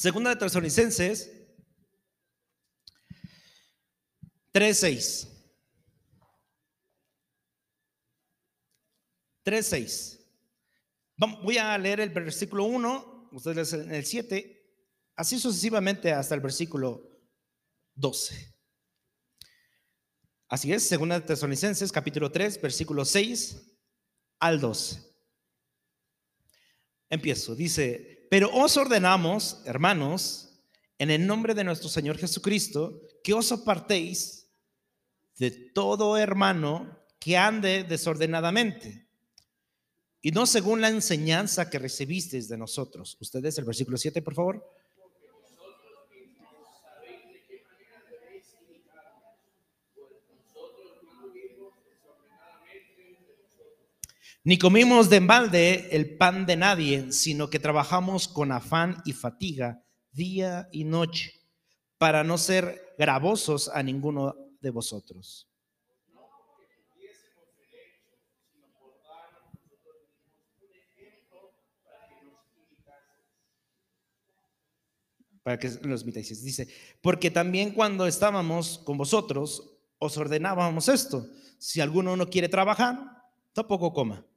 Segunda de Tesalonicenses 3.6. 3.6. Voy a leer el versículo 1, ustedes en el 7, así sucesivamente hasta el versículo 12. Así es, segunda de Tesalonicenses capítulo 3, versículo 6 al 12. Empiezo, dice, pero os ordenamos, hermanos, en el nombre de nuestro Señor Jesucristo, que os apartéis de todo hermano que ande desordenadamente y no según la enseñanza que recibisteis de nosotros. Ustedes, el versículo 7, por favor. Ni comimos de embalde el pan de nadie, sino que trabajamos con afán y fatiga día y noche, para no ser gravosos a ninguno de vosotros. Para que los imitéis. Dice, porque también cuando estábamos con vosotros, os ordenábamos esto. Si alguno no quiere trabajar, tampoco coma.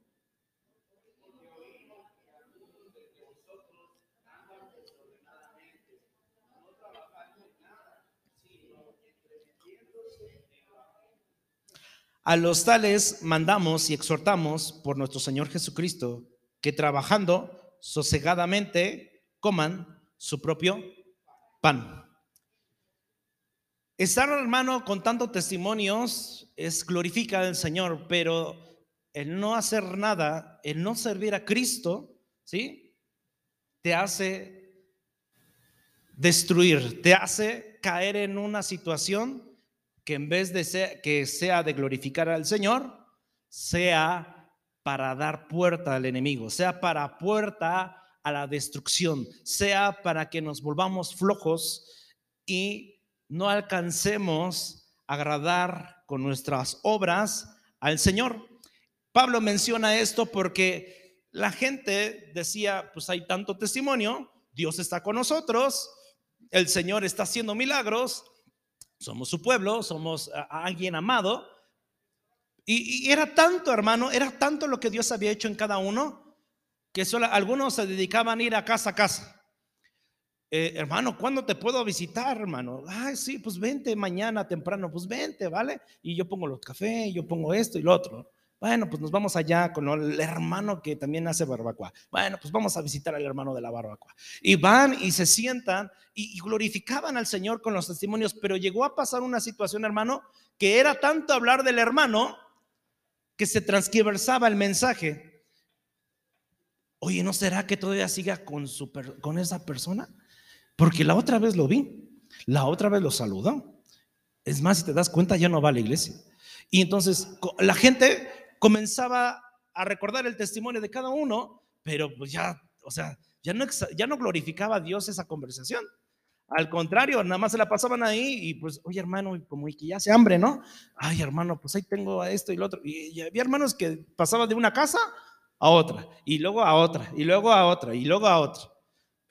A los tales mandamos y exhortamos por nuestro Señor Jesucristo que trabajando sosegadamente coman su propio pan. Estar, hermano, contando testimonios es glorifica al Señor, pero el no hacer nada, el no servir a Cristo, ¿sí? Te hace destruir, te hace caer en una situación que en vez de que sea de glorificar al Señor, sea para dar puerta al enemigo, sea para puerta a la destrucción, sea para que nos volvamos flojos y no alcancemos a agradar con nuestras obras al Señor. Pablo menciona esto porque la gente decía, pues hay tanto testimonio, Dios está con nosotros, el Señor está haciendo milagros, somos su pueblo, somos alguien amado. Y, era tanto, hermano, era tanto lo que Dios había hecho en cada uno, que solo algunos se dedicaban a ir a casa a casa. Eh, hermano, ¿cuándo te puedo visitar, hermano? Ay, sí, pues vente mañana temprano, pues vente, ¿vale? Y yo pongo los cafés, yo pongo esto y lo otro. Bueno, pues nos vamos allá con el hermano que también hace barbacoa. Bueno, pues vamos a visitar al hermano de la barbacoa. Y van y se sientan y, glorificaban al Señor con los testimonios, pero llegó a pasar una situación, hermano, que era tanto hablar del hermano que se transquiversaba el mensaje. Oye, ¿no será que todavía siga con, su, con esa persona? Porque la otra vez lo vi, la otra vez lo saludó. Es más, si te das cuenta, ya no va a la iglesia. Y entonces la gente comenzaba a recordar el testimonio de cada uno, pero pues ya, o sea, ya no, ya no glorificaba a Dios esa conversación. Al contrario, nada más se la pasaban ahí y pues, oye hermano, como que ya se hambre, ¿no? Ay hermano, pues ahí tengo esto y lo otro. Y, había hermanos que pasaban de una casa a otra, y luego a otra, y luego a otra, y luego a otra.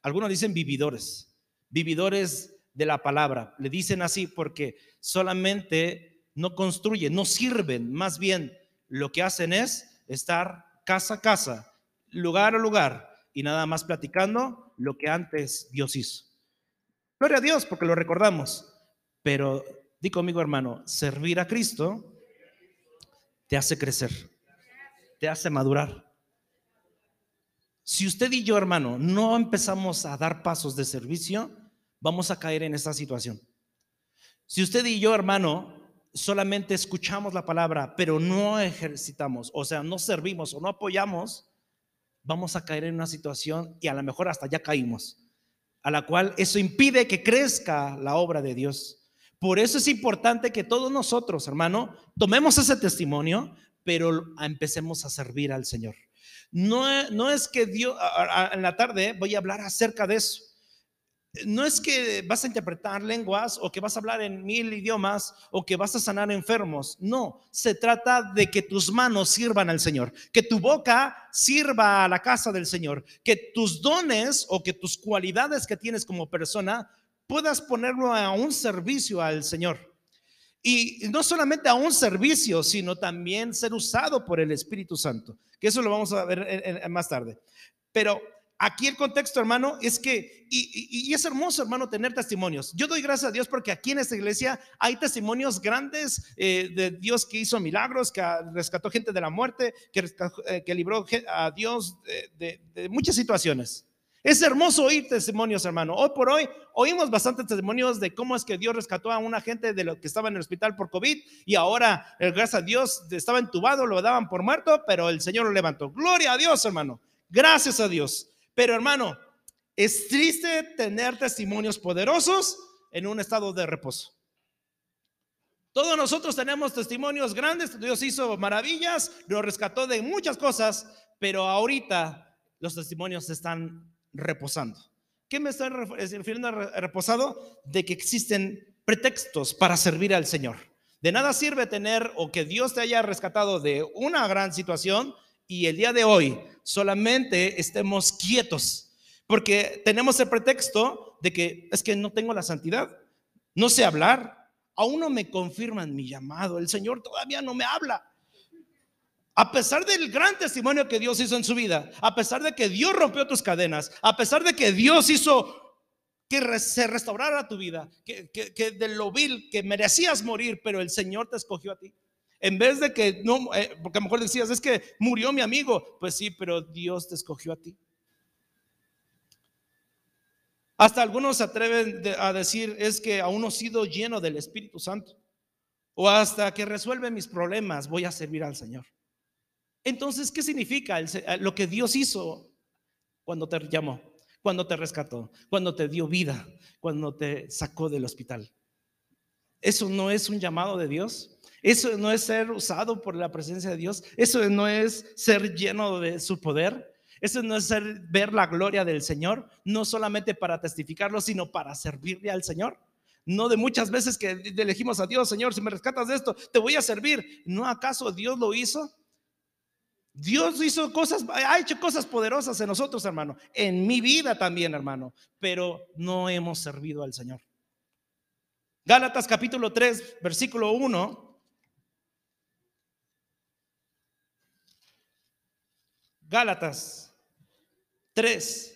Algunos dicen vividores, vividores de la palabra. Le dicen así porque solamente no construyen, no sirven, más bien lo que hacen es estar casa a casa, lugar a lugar y nada más platicando lo que antes Dios hizo. Gloria a Dios porque lo recordamos, pero di conmigo hermano, servir a Cristo te hace crecer, te hace madurar. Si usted y yo, hermano, no empezamos a dar pasos de servicio, vamos a caer en esta situación. Si usted y yo, hermano, solamente escuchamos la palabra, pero no ejercitamos, o sea, no servimos o no apoyamos, vamos a caer en una situación y a lo mejor hasta ya caímos, a la cual eso impide que crezca la obra de Dios. Por eso es importante que todos nosotros, hermano, tomemos ese testimonio, pero empecemos a servir al Señor. No, no es que Dios, en la tarde voy a hablar acerca de eso. No es que vas a interpretar lenguas o que vas a hablar en mil idiomas o que vas a sanar enfermos. No, se trata de que tus manos sirvan al Señor, que tu boca sirva a la casa del Señor, que tus dones o que tus cualidades que tienes como persona puedas ponerlo a un servicio al Señor. Y no solamente a un servicio, sino también ser usado por el Espíritu Santo, que eso lo vamos a ver más tarde. Pero Aquí el contexto, hermano, es que, y, es hermoso, hermano, tener testimonios. Yo doy gracias a Dios porque aquí en esta iglesia hay testimonios grandes eh, de Dios que hizo milagros, que rescató gente de la muerte, que, eh, que libró a Dios de, de, muchas situaciones. Es hermoso oír testimonios, hermano. Hoy por hoy oímos bastantes testimonios de cómo es que Dios rescató a una gente de lo que estaba en el hospital por COVID y ahora, eh, gracias a Dios, estaba entubado, lo daban por muerto, pero el Señor lo levantó. Gloria a Dios, hermano. Gracias a Dios. Pero hermano, es triste tener testimonios poderosos en un estado de reposo. Todos nosotros tenemos testimonios grandes, Dios hizo maravillas, lo rescató de muchas cosas, pero ahorita los testimonios están reposando. ¿Qué me estoy refiriendo a reposado? De que existen pretextos para servir al Señor. De nada sirve tener o que Dios te haya rescatado de una gran situación y el día de hoy solamente estemos quietos, porque tenemos el pretexto de que es que no tengo la santidad, no sé hablar, aún no me confirman mi llamado, el Señor todavía no me habla. A pesar del gran testimonio que Dios hizo en su vida, a pesar de que Dios rompió tus cadenas, a pesar de que Dios hizo que se restaurara tu vida, que, que de lo vil, que merecías morir, pero el Señor te escogió a ti. En vez de que no, eh, porque a lo mejor decías, es que murió mi amigo. Pues sí, pero Dios te escogió a ti. Hasta algunos se atreven a decir, es que aún no he sido lleno del Espíritu Santo. O hasta que resuelve mis problemas, voy a servir al Señor. Entonces, ¿qué significa eh, lo que Dios hizo cuando te llamó, cuando te rescató, cuando te dio vida, cuando te sacó del hospital? ¿Eso no es un llamado de Dios? Eso no es ser usado por la presencia de Dios. Eso no es ser lleno de su poder. Eso no es ser, ver la gloria del Señor, no solamente para testificarlo, sino para servirle al Señor. No de muchas veces que elegimos a Dios, Señor, si me rescatas de esto, te voy a servir. ¿No acaso Dios lo hizo? Dios hizo cosas, ha hecho cosas poderosas en nosotros, hermano. En mi vida también, hermano. Pero no hemos servido al Señor. Gálatas capítulo 3, versículo 1 Gálatas 3.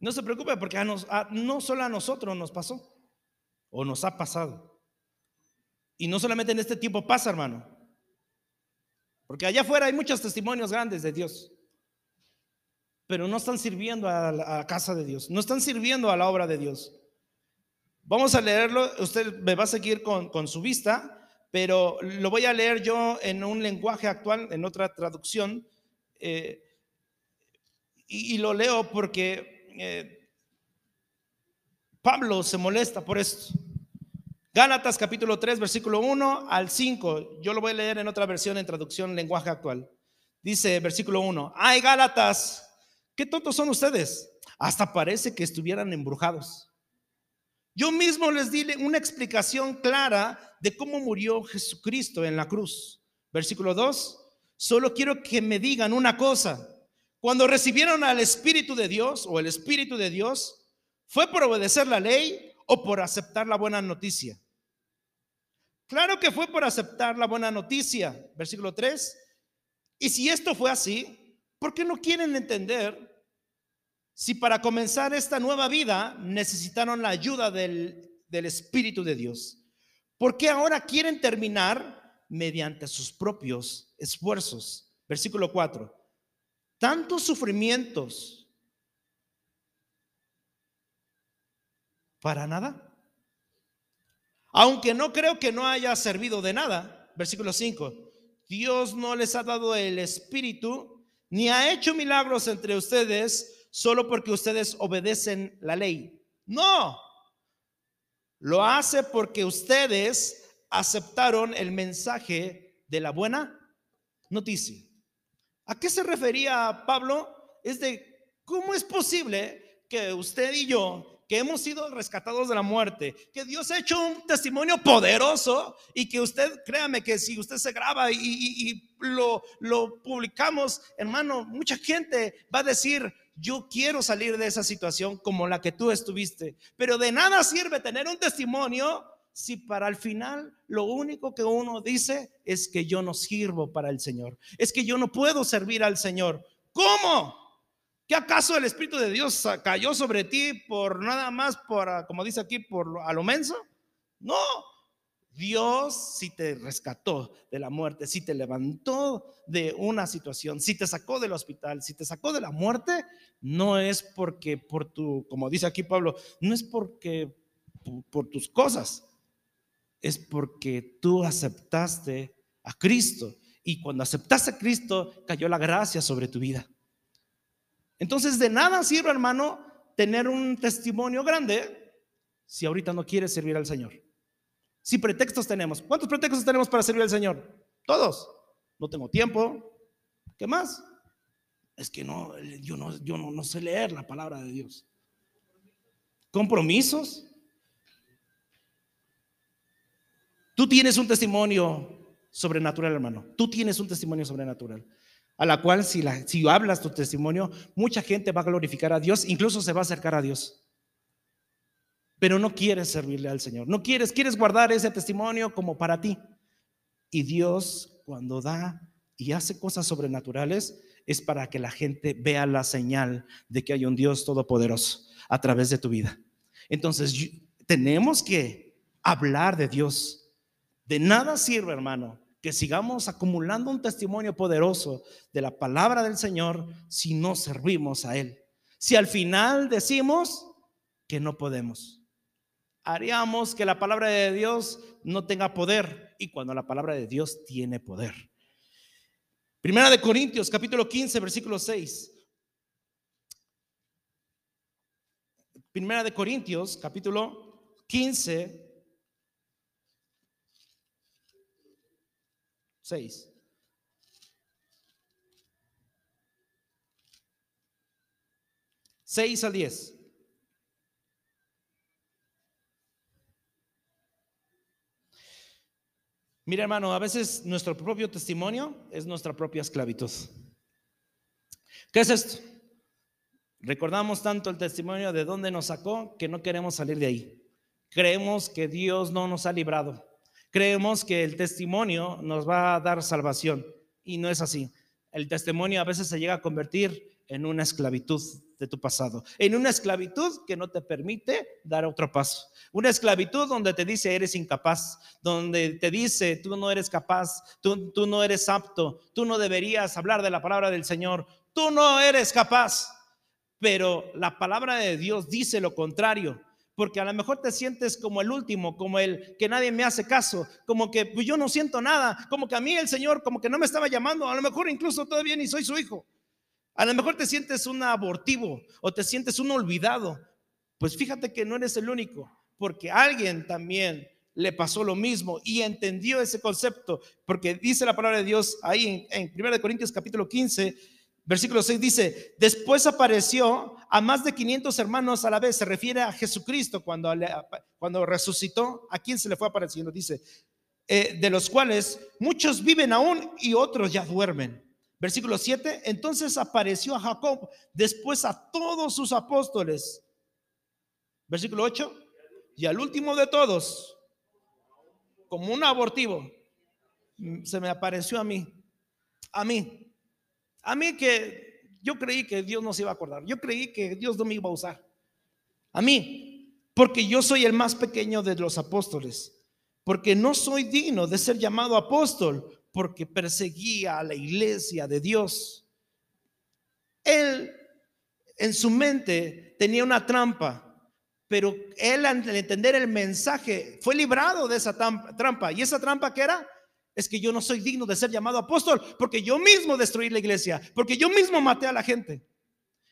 No se preocupe porque no solo a nosotros nos pasó o nos ha pasado. Y no solamente en este tiempo pasa, hermano. Porque allá afuera hay muchos testimonios grandes de Dios pero no están sirviendo a la casa de Dios, no están sirviendo a la obra de Dios. Vamos a leerlo, usted me va a seguir con, su vista, pero lo voy a leer yo en un lenguaje actual, en otra traducción, eh, y, lo leo porque eh, Pablo se molesta por esto. Gálatas capítulo 3, versículo 1 al 5. Yo lo voy a leer en otra versión en traducción lenguaje actual. Dice versículo 1, ay Gálatas, Qué tontos son ustedes. Hasta parece que estuvieran embrujados. Yo mismo les di una explicación clara de cómo murió Jesucristo en la cruz. Versículo 2. Solo quiero que me digan una cosa. Cuando recibieron al Espíritu de Dios o el Espíritu de Dios, ¿fue por obedecer la ley o por aceptar la buena noticia? Claro que fue por aceptar la buena noticia. Versículo 3. Y si esto fue así, ¿Por qué no quieren entender si para comenzar esta nueva vida necesitaron la ayuda del, Espíritu de Dios? ¿Por qué ahora quieren terminar mediante sus propios esfuerzos? Versículo 4. Tantos sufrimientos para nada. Aunque no creo que no haya servido de nada. Versículo 5. Dios no les ha dado el Espíritu ni ha hecho milagros entre ustedes solo porque ustedes obedecen la ley. No, lo hace porque ustedes aceptaron el mensaje de la buena noticia. ¿A qué se refería Pablo? Es de cómo es posible que usted y yo, que hemos sido rescatados de la muerte, que Dios ha hecho un testimonio poderoso y que usted, créame que si usted se graba y, lo, lo publicamos, hermano, mucha gente va a decir, yo quiero salir de esa situación como la que tú estuviste. Pero de nada sirve tener un testimonio si para el final lo único que uno dice es que yo no sirvo para el Señor, es que yo no puedo servir al Señor. ¿Cómo? ¿Qué acaso el Espíritu de Dios cayó sobre ti por nada más, por, como dice aquí, por a lo menso? No, Dios si te rescató de la muerte, si te levantó de una situación, si te sacó del hospital, si te sacó de la muerte, no es porque por tu, como dice aquí Pablo, no es porque por tus cosas, es porque tú aceptaste a Cristo. Y cuando aceptaste a Cristo, cayó la gracia sobre tu vida. Entonces, de nada sirve, hermano, tener un testimonio grande si ahorita no quieres servir al Señor. Si pretextos tenemos, ¿cuántos pretextos tenemos para servir al Señor? Todos. No tengo tiempo. ¿Qué más? Es que no, yo no, yo no, no sé leer la palabra de Dios. Compromisos. Tú tienes un testimonio sobrenatural, hermano. Tú tienes un testimonio sobrenatural. A la cual si, la, si hablas tu testimonio, mucha gente va a glorificar a Dios, incluso se va a acercar a Dios. Pero no quieres servirle al Señor. No quieres, quieres guardar ese testimonio como para ti. Y Dios cuando da y hace cosas sobrenaturales es para que la gente vea la señal de que hay un Dios todopoderoso a través de tu vida. Entonces, tenemos que hablar de Dios de nada sirve, hermano, que sigamos acumulando un testimonio poderoso de la palabra del Señor si no servimos a Él. Si al final decimos que no podemos, haríamos que la palabra de Dios no tenga poder y cuando la palabra de Dios tiene poder. Primera de Corintios, capítulo 15, versículo 6. Primera de Corintios, capítulo 15, 6. Seis al 10. Mira, hermano, a veces nuestro propio testimonio es nuestra propia esclavitud. ¿Qué es esto? Recordamos tanto el testimonio de dónde nos sacó que no queremos salir de ahí. Creemos que Dios no nos ha librado. Creemos que el testimonio nos va a dar salvación y no es así. El testimonio a veces se llega a convertir en una esclavitud de tu pasado, en una esclavitud que no te permite dar otro paso, una esclavitud donde te dice eres incapaz, donde te dice tú no eres capaz, tú, tú no eres apto, tú no deberías hablar de la palabra del Señor, tú no eres capaz. Pero la palabra de Dios dice lo contrario porque a lo mejor te sientes como el último, como el que nadie me hace caso, como que pues, yo no siento nada, como que a mí el Señor como que no me estaba llamando, a lo mejor incluso todavía ni soy su hijo. A lo mejor te sientes un abortivo o te sientes un olvidado. Pues fíjate que no eres el único, porque alguien también le pasó lo mismo y entendió ese concepto, porque dice la palabra de Dios ahí en, en 1 Corintios capítulo 15, Versículo 6 dice, después apareció a más de 500 hermanos a la vez. Se refiere a Jesucristo cuando, cuando resucitó. ¿A quién se le fue apareciendo? Dice, eh, de los cuales muchos viven aún y otros ya duermen. Versículo 7, entonces apareció a Jacob, después a todos sus apóstoles. Versículo 8, y al último de todos, como un abortivo, se me apareció a mí, a mí. A mí que yo creí que Dios no se iba a acordar. Yo creí que Dios no me iba a usar. A mí, porque yo soy el más pequeño de los apóstoles. Porque no soy digno de ser llamado apóstol porque perseguía a la iglesia de Dios. Él en su mente tenía una trampa, pero él al entender el mensaje fue librado de esa trampa. ¿Y esa trampa qué era? Es que yo no soy digno de ser llamado apóstol porque yo mismo destruí la iglesia, porque yo mismo maté a la gente.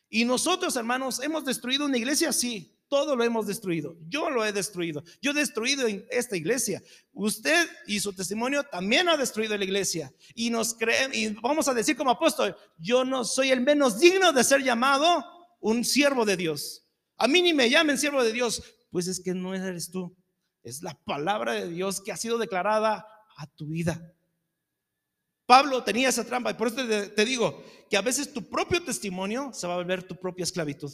Y nosotros, hermanos, hemos destruido una iglesia, sí, todo lo hemos destruido. Yo lo he destruido. Yo he destruido esta iglesia. Usted y su testimonio también ha destruido la iglesia. Y nos creen, y vamos a decir como apóstol, yo no soy el menos digno de ser llamado un siervo de Dios. A mí ni me llamen siervo de Dios. Pues es que no eres tú. Es la palabra de Dios que ha sido declarada a tu vida. Pablo tenía esa trampa y por eso te, digo que a veces tu propio testimonio se va a volver tu propia esclavitud.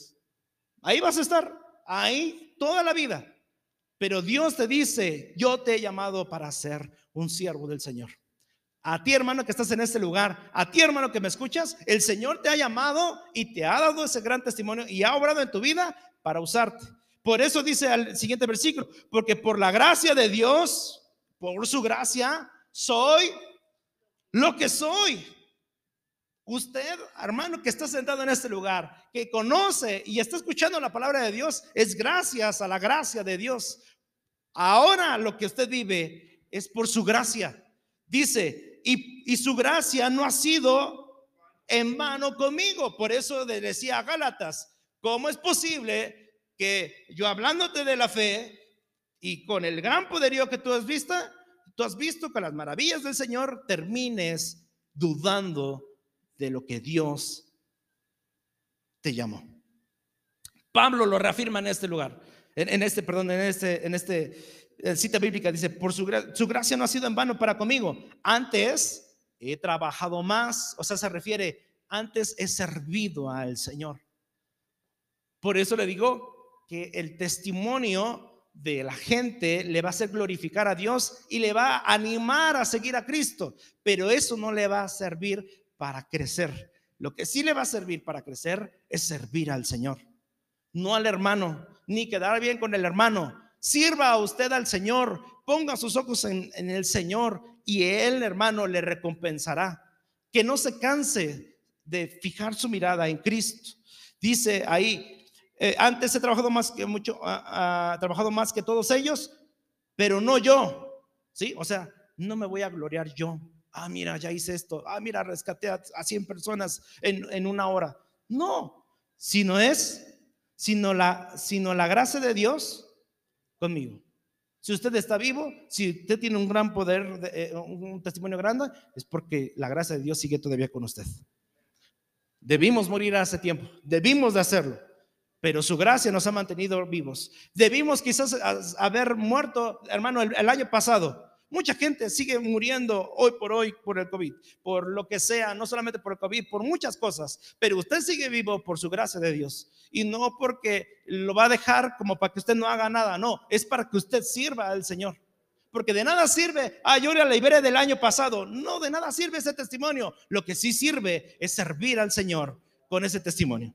Ahí vas a estar, ahí toda la vida. Pero Dios te dice, yo te he llamado para ser un siervo del Señor. A ti, hermano, que estás en este lugar, a ti, hermano, que me escuchas, el Señor te ha llamado y te ha dado ese gran testimonio y ha obrado en tu vida para usarte. Por eso dice al siguiente versículo, porque por la gracia de Dios, por su gracia, soy lo que soy. Usted, hermano, que está sentado en este lugar, que conoce y está escuchando la palabra de Dios, es gracias a la gracia de Dios. Ahora lo que usted vive es por su gracia. Dice, y, su gracia no ha sido en mano conmigo. Por eso decía a Gálatas, ¿cómo es posible que yo hablándote de la fe y con el gran poderío que tú has visto, tú has visto con las maravillas del Señor, termines dudando de lo que Dios te llamó. Pablo lo reafirma en este lugar, en, este, perdón, en este, en este eh, cita bíblica, dice, por su, su gracia no ha sido en vano para conmigo. Antes he trabajado más, o sea, se refiere, antes he servido al Señor. Por eso le digo que el testimonio de la gente le va a hacer glorificar a Dios y le va a animar a seguir a Cristo, pero eso no le va a servir para crecer. Lo que sí le va a servir para crecer es servir al Señor, no al hermano, ni quedar bien con el hermano. Sirva usted al Señor, ponga sus ojos en, en el Señor y Él, hermano, le recompensará. Que no se canse de fijar su mirada en Cristo. Dice ahí, eh, antes he trabajado más que mucho, ha trabajado más que todos ellos, pero no yo. ¿Sí? O sea, no me voy a gloriar yo. Ah, mira, ya hice esto. Ah, mira, rescaté a, 100 personas en, en, una hora. No, sino es, sino la, sino la gracia de Dios conmigo. Si usted está vivo, si usted tiene un gran poder, eh, un testimonio grande, es porque la gracia de Dios sigue todavía con usted. Debimos morir hace tiempo, debimos de hacerlo pero su gracia nos ha mantenido vivos. Debimos quizás haber muerto, hermano, el, año pasado. Mucha gente sigue muriendo hoy por hoy por el COVID, por lo que sea, no solamente por el COVID, por muchas cosas, pero usted sigue vivo por su gracia de Dios y no porque lo va a dejar como para que usted no haga nada, no, es para que usted sirva al Señor. Porque de nada sirve, ah, yo la liberé del año pasado. No, de nada sirve ese testimonio. Lo que sí sirve es servir al Señor con ese testimonio.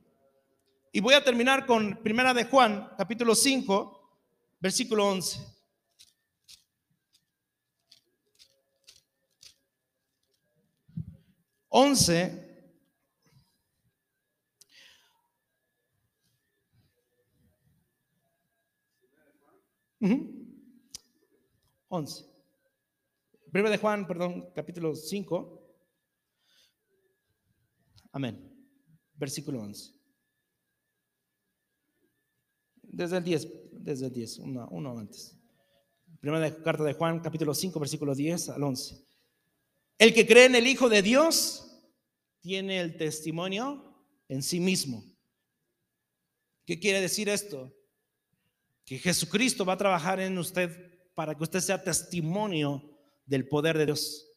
Y voy a terminar con Primera de Juan, capítulo 5, versículo 11. Once. Once. Primera de Juan, perdón, capítulo 5. Amén. Versículo 11. Desde el 10, desde el 10, uno, antes. Primera carta de Juan, capítulo 5, versículo 10 al 11. El que cree en el Hijo de Dios tiene el testimonio en sí mismo. ¿Qué quiere decir esto? Que Jesucristo va a trabajar en usted para que usted sea testimonio del poder de Dios.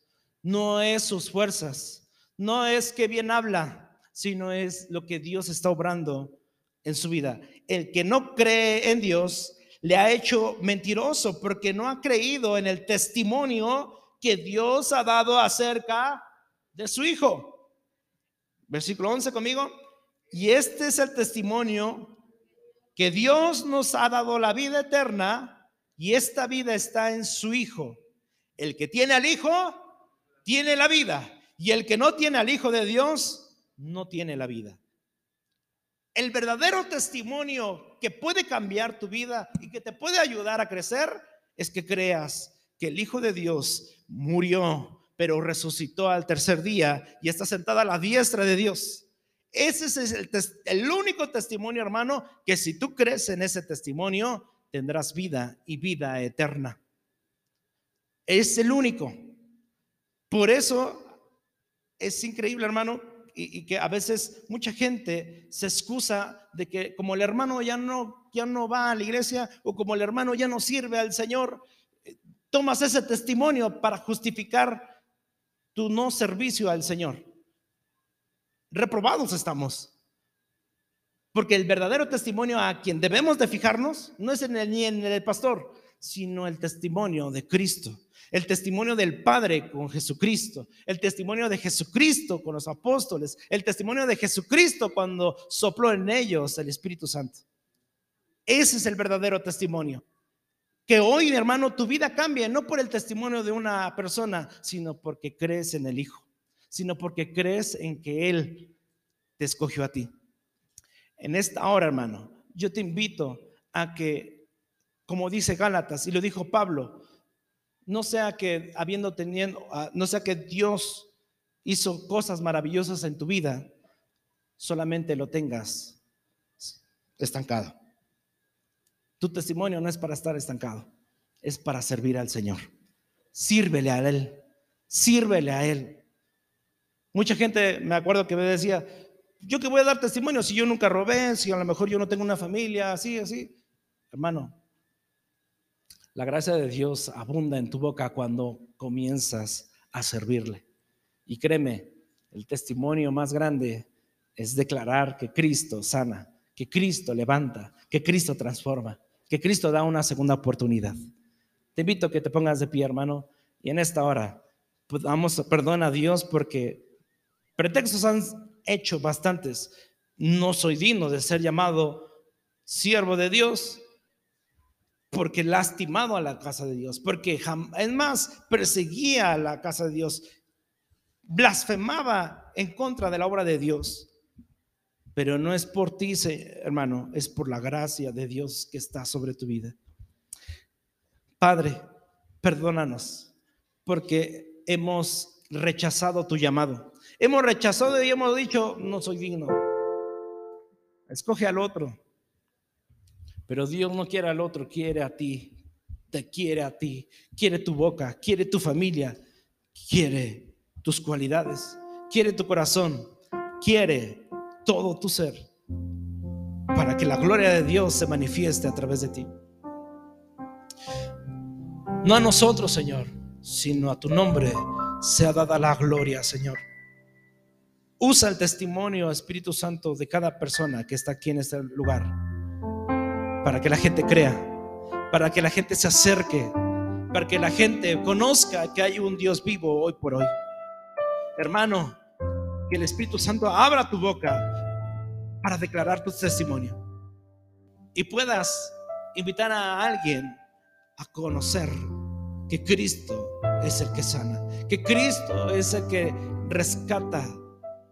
No es sus fuerzas, no es que bien habla, sino es lo que Dios está obrando en su vida. El que no cree en Dios le ha hecho mentiroso porque no ha creído en el testimonio que Dios ha dado acerca de su Hijo. Versículo 11 conmigo. Y este es el testimonio que Dios nos ha dado la vida eterna y esta vida está en su Hijo. El que tiene al Hijo, tiene la vida. Y el que no tiene al Hijo de Dios, no tiene la vida. El verdadero testimonio que puede cambiar tu vida y que te puede ayudar a crecer es que creas que el Hijo de Dios murió, pero resucitó al tercer día y está sentada a la diestra de Dios. Ese es el, el único testimonio, hermano, que si tú crees en ese testimonio, tendrás vida y vida eterna. Es el único. Por eso es increíble, hermano, y, que a veces mucha gente se excusa de que como el hermano ya no, ya no va a la iglesia o como el hermano ya no sirve al Señor, eh, tomas ese testimonio para justificar tu no servicio al Señor. Reprobados estamos. Porque el verdadero testimonio a quien debemos de fijarnos no es en el, ni en el pastor, sino el testimonio de Cristo, el testimonio del Padre con Jesucristo, el testimonio de Jesucristo con los apóstoles, el testimonio de Jesucristo cuando sopló en ellos el Espíritu Santo. Ese es el verdadero testimonio. Que hoy, hermano, tu vida cambie, no por el testimonio de una persona, sino porque crees en el Hijo, sino porque crees en que Él te escogió a ti. En esta hora, hermano, yo te invito a que como dice Gálatas, y lo dijo Pablo, no sea que habiendo teniendo, ah, no sea que Dios hizo cosas maravillosas en tu vida, solamente lo tengas estancado. Tu testimonio no es para estar estancado, es para servir al Señor. Sírvele a Él, sírvele a Él. Mucha gente, me acuerdo que me decía, yo que voy a dar testimonio si yo nunca robé, si a lo mejor yo no tengo una familia, así, así. Hermano, la gracia de Dios abunda en tu boca cuando comienzas a servirle. Y créeme, el testimonio más grande es declarar que Cristo sana, que Cristo levanta, que Cristo transforma, que Cristo da una segunda oportunidad. Te invito a que te pongas de pie, hermano, y en esta hora podamos perdón a Dios porque pretextos han hecho bastantes. No soy digno de ser llamado siervo de Dios, porque lastimado a la casa de Dios, porque es más, perseguía a la casa de Dios, blasfemaba en contra de la obra de Dios. Pero no es por ti, hermano, es por la gracia de Dios que está sobre tu vida. Padre, perdónanos, porque hemos rechazado tu llamado. Hemos rechazado y hemos dicho, no soy digno. Escoge al otro. Pero Dios no quiere al otro, quiere a ti. Te quiere a ti. Quiere tu boca, quiere tu familia, quiere tus cualidades, quiere tu corazón, quiere todo tu ser para que la gloria de Dios se manifieste a través de ti. No a nosotros, Señor, sino a tu nombre sea dada la gloria, Señor. Usa el testimonio, Espíritu Santo, de cada persona que está aquí en este lugar para que la gente crea, para que la gente se acerque, para que la gente conozca que hay un Dios vivo hoy por hoy. Hermano, que el Espíritu Santo abra tu boca para declarar tu testimonio y puedas invitar a alguien a conocer que Cristo es el que sana, que Cristo es el que rescata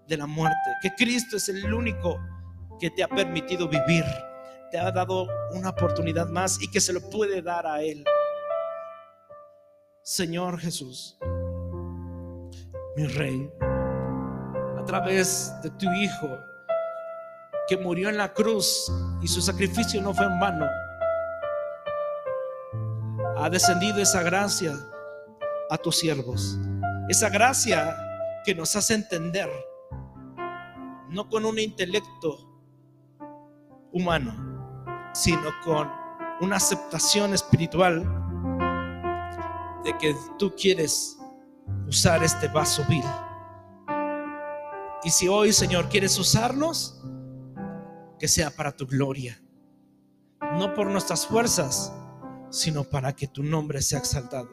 de la muerte, que Cristo es el único que te ha permitido vivir te ha dado una oportunidad más y que se lo puede dar a Él. Señor Jesús, mi Rey, a través de tu Hijo, que murió en la cruz y su sacrificio no fue en vano, ha descendido esa gracia a tus siervos, esa gracia que nos hace entender, no con un intelecto humano, sino con una aceptación espiritual de que tú quieres usar este vaso vil. Y si hoy, Señor, quieres usarnos, que sea para tu gloria, no por nuestras fuerzas, sino para que tu nombre sea exaltado.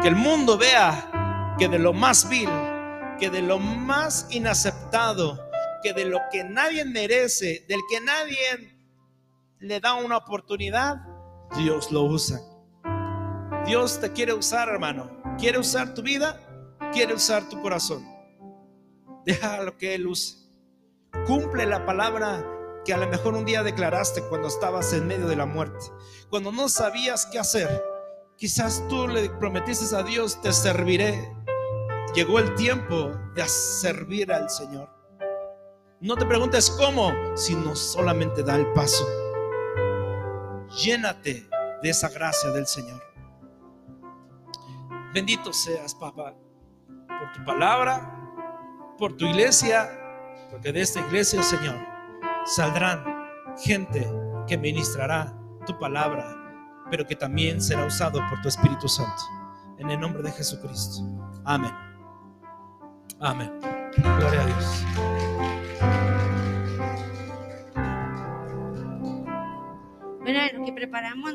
Que el mundo vea que de lo más vil, que de lo más inaceptado, que de lo que nadie merece, del que nadie le da una oportunidad, Dios lo usa. Dios te quiere usar, hermano. Quiere usar tu vida, quiere usar tu corazón. Deja lo que Él use. Cumple la palabra que a lo mejor un día declaraste cuando estabas en medio de la muerte, cuando no sabías qué hacer. Quizás tú le prometiste a Dios, te serviré llegó el tiempo de servir al Señor. No te preguntes cómo, sino solamente da el paso. Llénate de esa gracia del Señor. Bendito seas, papá, por tu palabra, por tu iglesia, porque de esta iglesia, Señor, saldrán gente que ministrará tu palabra, pero que también será usado por tu Espíritu Santo. En el nombre de Jesucristo. Amén. Amén. Gloria a Dios. Bueno, lo que preparamos